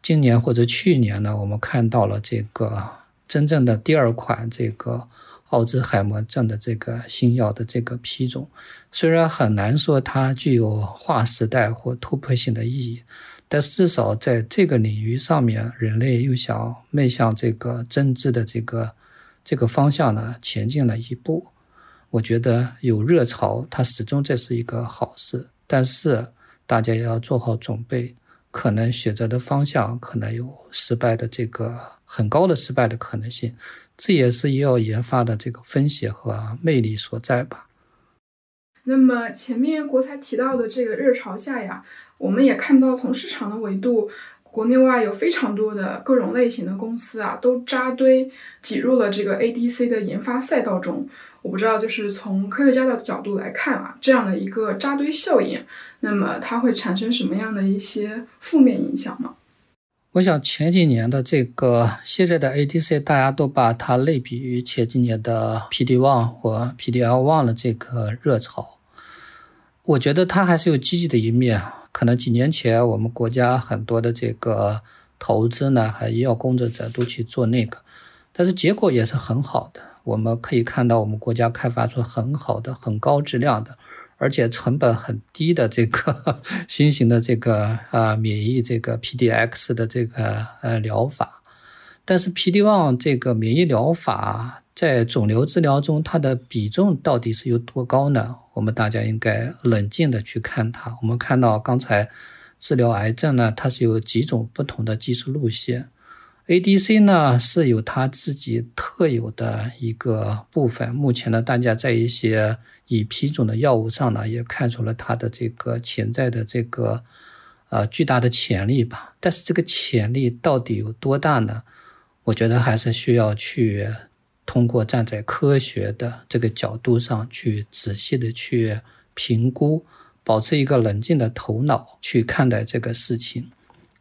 今年或者去年呢，我们看到了这个真正的第二款这个奥兹海默症的这个新药的这个批准，虽然很难说它具有划时代或突破性的意义，但至少在这个领域上面，人类又想迈向这个真知的这个这个方向呢，前进了一步。我觉得有热潮，它始终这是一个好事，但是大家也要做好准备，可能选择的方向可能有失败的这个很高的失败的可能性，这也是医药研发的这个风险和魅力所在吧。那么前面国才提到的这个热潮下呀，我们也看到从市场的维度。国内外有非常多的各种类型的公司啊，都扎堆挤入了这个 ADC 的研发赛道中。我不知道，就是从科学家的角度来看啊，这样的一个扎堆效应，那么它会产生什么样的一些负面影响吗？我想前几年的这个现在的 ADC，大家都把它类比于前几年的 PD-1 或 PD-L1 的这个热潮。我觉得它还是有积极的一面。可能几年前我们国家很多的这个投资呢，还医药工作者都去做那个，但是结果也是很好的。我们可以看到，我们国家开发出很好的、很高质量的。而且成本很低的这个 (laughs) 新型的这个啊免疫这个 PDX 的这个呃疗法，但是 PD-1 这个免疫疗法在肿瘤治疗中它的比重到底是有多高呢？我们大家应该冷静的去看它。我们看到刚才治疗癌症呢，它是有几种不同的技术路线，ADC 呢是有它自己特有的一个部分。目前呢，大家在一些已批准的药物上呢，也看出了它的这个潜在的这个呃巨大的潜力吧。但是这个潜力到底有多大呢？我觉得还是需要去通过站在科学的这个角度上去仔细的去评估，保持一个冷静的头脑去看待这个事情。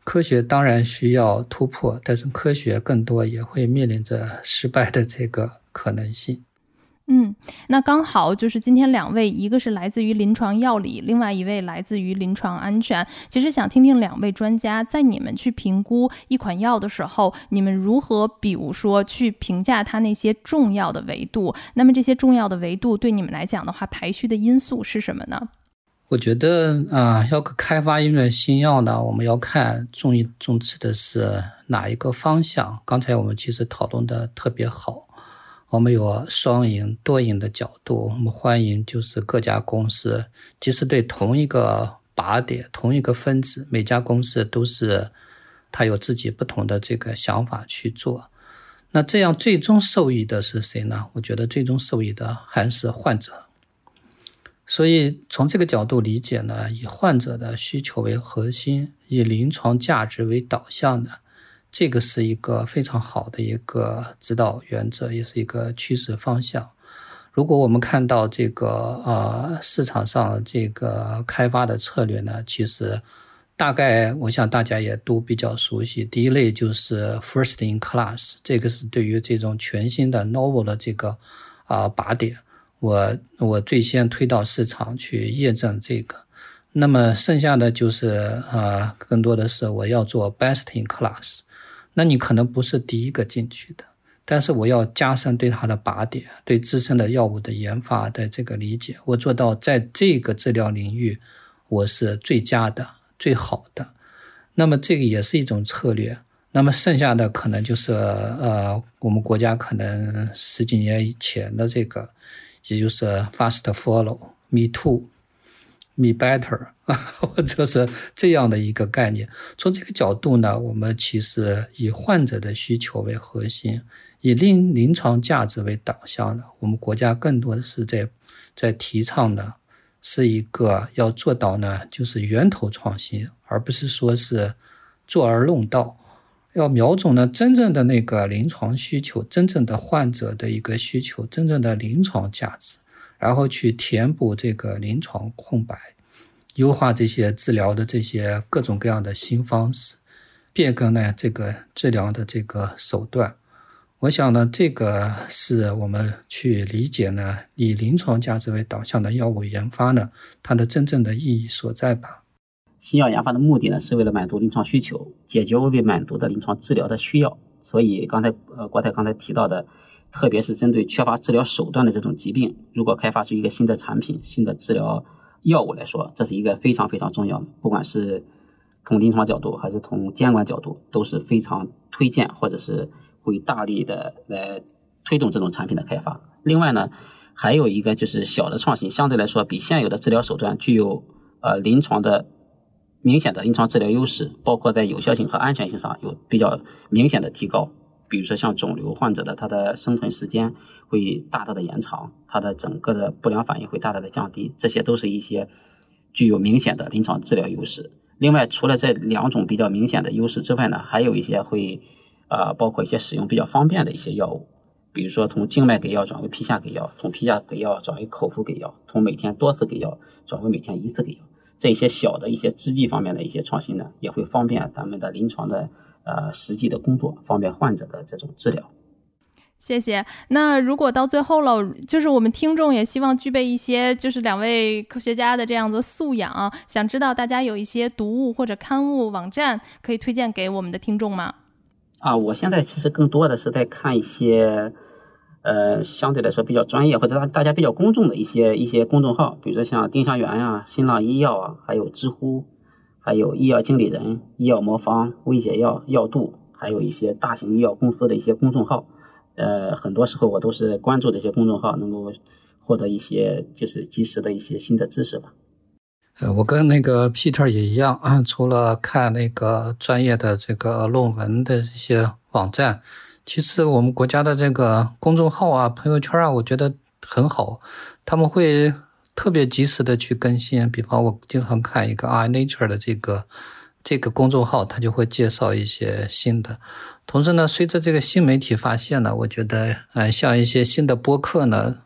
科学当然需要突破，但是科学更多也会面临着失败的这个可能性。嗯，那刚好就是今天两位，一个是来自于临床药理，另外一位来自于临床安全。其实想听听两位专家在你们去评估一款药的时候，你们如何，比如说去评价它那些重要的维度。那么这些重要的维度对你们来讲的话，排序的因素是什么呢？我觉得啊，要开发一种新药呢，我们要看重一重视的是哪一个方向。刚才我们其实讨论的特别好。我们有双赢、多赢的角度，我们欢迎就是各家公司，即使对同一个靶点、同一个分子，每家公司都是他有自己不同的这个想法去做。那这样最终受益的是谁呢？我觉得最终受益的还是患者。所以从这个角度理解呢，以患者的需求为核心，以临床价值为导向的。这个是一个非常好的一个指导原则，也是一个趋势方向。如果我们看到这个呃市场上这个开发的策略呢，其实大概我想大家也都比较熟悉。第一类就是 first in class，这个是对于这种全新的 novel 的这个啊靶点，我我最先推到市场去验证这个。那么剩下的就是啊，更多的是我要做 best in class。那你可能不是第一个进去的，但是我要加深对它的靶点、对自身的药物的研发的这个理解，我做到在这个治疗领域我是最佳的、最好的。那么这个也是一种策略。那么剩下的可能就是呃，我们国家可能十几年以前的这个，也就是 fast follow、me too、me better。(laughs) 或者是这样的一个概念，从这个角度呢，我们其实以患者的需求为核心，以临临床价值为导向的。我们国家更多的是在在提倡的，是一个要做到呢，就是源头创新，而不是说是坐而论道，要瞄准呢真正的那个临床需求，真正的患者的一个需求，真正的临床价值，然后去填补这个临床空白。优化这些治疗的这些各种各样的新方式，变更呢这个治疗的这个手段，我想呢这个是我们去理解呢以临床价值为导向的药物研发呢它的真正的意义所在吧。新药研发的目的呢是为了满足临床需求，解决未被满足的临床治疗的需要。所以刚才呃国泰刚才提到的，特别是针对缺乏治疗手段的这种疾病，如果开发出一个新的产品、新的治疗。药物来说，这是一个非常非常重要的，不管是从临床角度还是从监管角度，都是非常推荐或者是会大力的来推动这种产品的开发。另外呢，还有一个就是小的创新，相对来说比现有的治疗手段具有呃临床的明显的临床治疗优势，包括在有效性和安全性上有比较明显的提高。比如说像肿瘤患者的他的生存时间会大大的延长，他的整个的不良反应会大大的降低，这些都是一些具有明显的临床治疗优势。另外，除了这两种比较明显的优势之外呢，还有一些会啊，包括一些使用比较方便的一些药物，比如说从静脉给药转为皮下给药，从皮下给药转为口服给药，从每天多次给药转为每天一次给药，这些小的一些制剂方面的一些创新呢，也会方便咱们的临床的。呃实际的工作，方便患者的这种治疗。谢谢。那如果到最后了，就是我们听众也希望具备一些，就是两位科学家的这样子素养，想知道大家有一些读物或者刊物网站可以推荐给我们的听众吗？啊，我现在其实更多的是在看一些，呃，相对来说比较专业或者大大家比较公众的一些一些公众号，比如说像丁香园呀、新浪医药啊，还有知乎，还有医药经理人、医药魔方、微解药、药度，还有一些大型医药公司的一些公众号。呃，很多时候我都是关注这些公众号，能够获得一些就是及时的一些新的知识吧。呃，我跟那个 Peter 也一样，除了看那个专业的这个论文的一些网站，其实我们国家的这个公众号啊、朋友圈啊，我觉得很好，他们会特别及时的去更新。比方我经常看一个 iNature 的这个这个公众号，他就会介绍一些新的。同时呢，随着这个新媒体发现呢，我觉得，呃，像一些新的播客呢，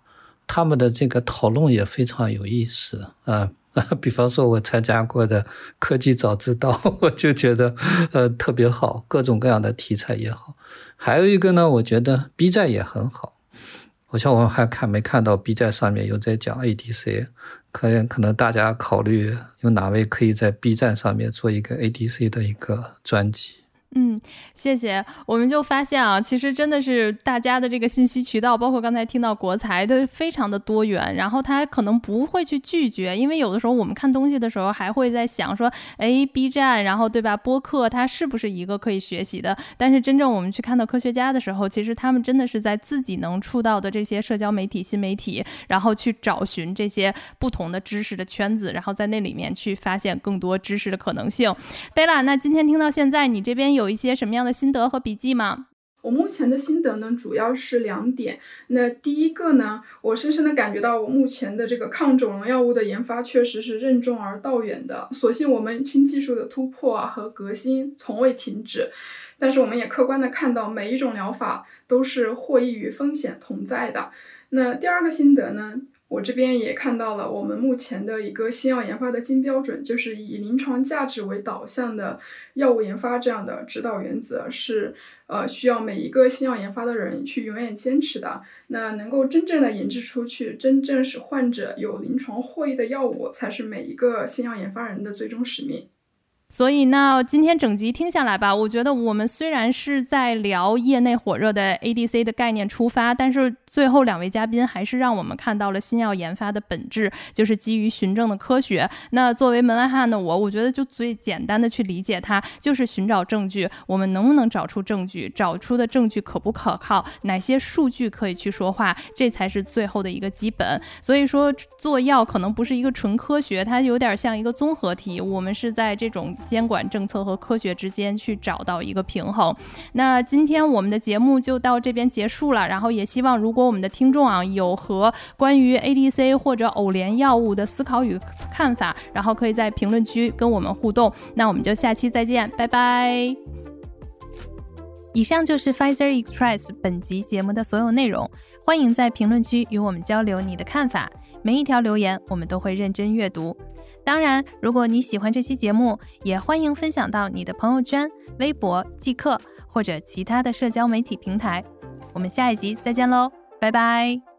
他们的这个讨论也非常有意思，啊，(laughs) 比方说我参加过的科技早知道，(laughs) 我就觉得，呃，特别好，各种各样的题材也好。还有一个呢，我觉得 B 站也很好，我像我还看没看到 B 站上面有在讲 ADC，可可能大家考虑有哪位可以在 B 站上面做一个 ADC 的一个专辑。嗯，谢谢。我们就发现啊，其实真的是大家的这个信息渠道，包括刚才听到国财，都非常的多元。然后他可能不会去拒绝，因为有的时候我们看东西的时候，还会在想说，哎，B 站，然后对吧？播客它是不是一个可以学习的？但是真正我们去看到科学家的时候，其实他们真的是在自己能触到的这些社交媒体、新媒体，然后去找寻这些不同的知识的圈子，然后在那里面去发现更多知识的可能性。贝拉，那今天听到现在，你这边有。有一些什么样的心得和笔记吗？我目前的心得呢，主要是两点。那第一个呢，我深深的感觉到，我目前的这个抗肿瘤药物的研发确实是任重而道远的。所幸我们新技术的突破啊和革新从未停止，但是我们也客观的看到，每一种疗法都是获益与风险同在的。那第二个心得呢？我这边也看到了，我们目前的一个新药研发的金标准，就是以临床价值为导向的药物研发这样的指导原则，是呃需要每一个新药研发的人去永远坚持的。那能够真正的研制出去，真正使患者有临床获益的药物，才是每一个新药研发人的最终使命。所以，那今天整集听下来吧，我觉得我们虽然是在聊业内火热的 ADC 的概念出发，但是最后两位嘉宾还是让我们看到了新药研发的本质，就是基于循证的科学。那作为门外汉的我，我觉得就最简单的去理解它，就是寻找证据。我们能不能找出证据？找出的证据可不可靠？哪些数据可以去说话？这才是最后的一个基本。所以说，做药可能不是一个纯科学，它有点像一个综合体。我们是在这种。监管政策和科学之间去找到一个平衡。那今天我们的节目就到这边结束了。然后也希望，如果我们的听众啊有和关于 ADC 或者偶联药物的思考与看法，然后可以在评论区跟我们互动。那我们就下期再见，拜拜。以上就是 Pfizer Express 本集节目的所有内容。欢迎在评论区与我们交流你的看法，每一条留言我们都会认真阅读。当然，如果你喜欢这期节目，也欢迎分享到你的朋友圈、微博、即刻或者其他的社交媒体平台。我们下一集再见喽，拜拜。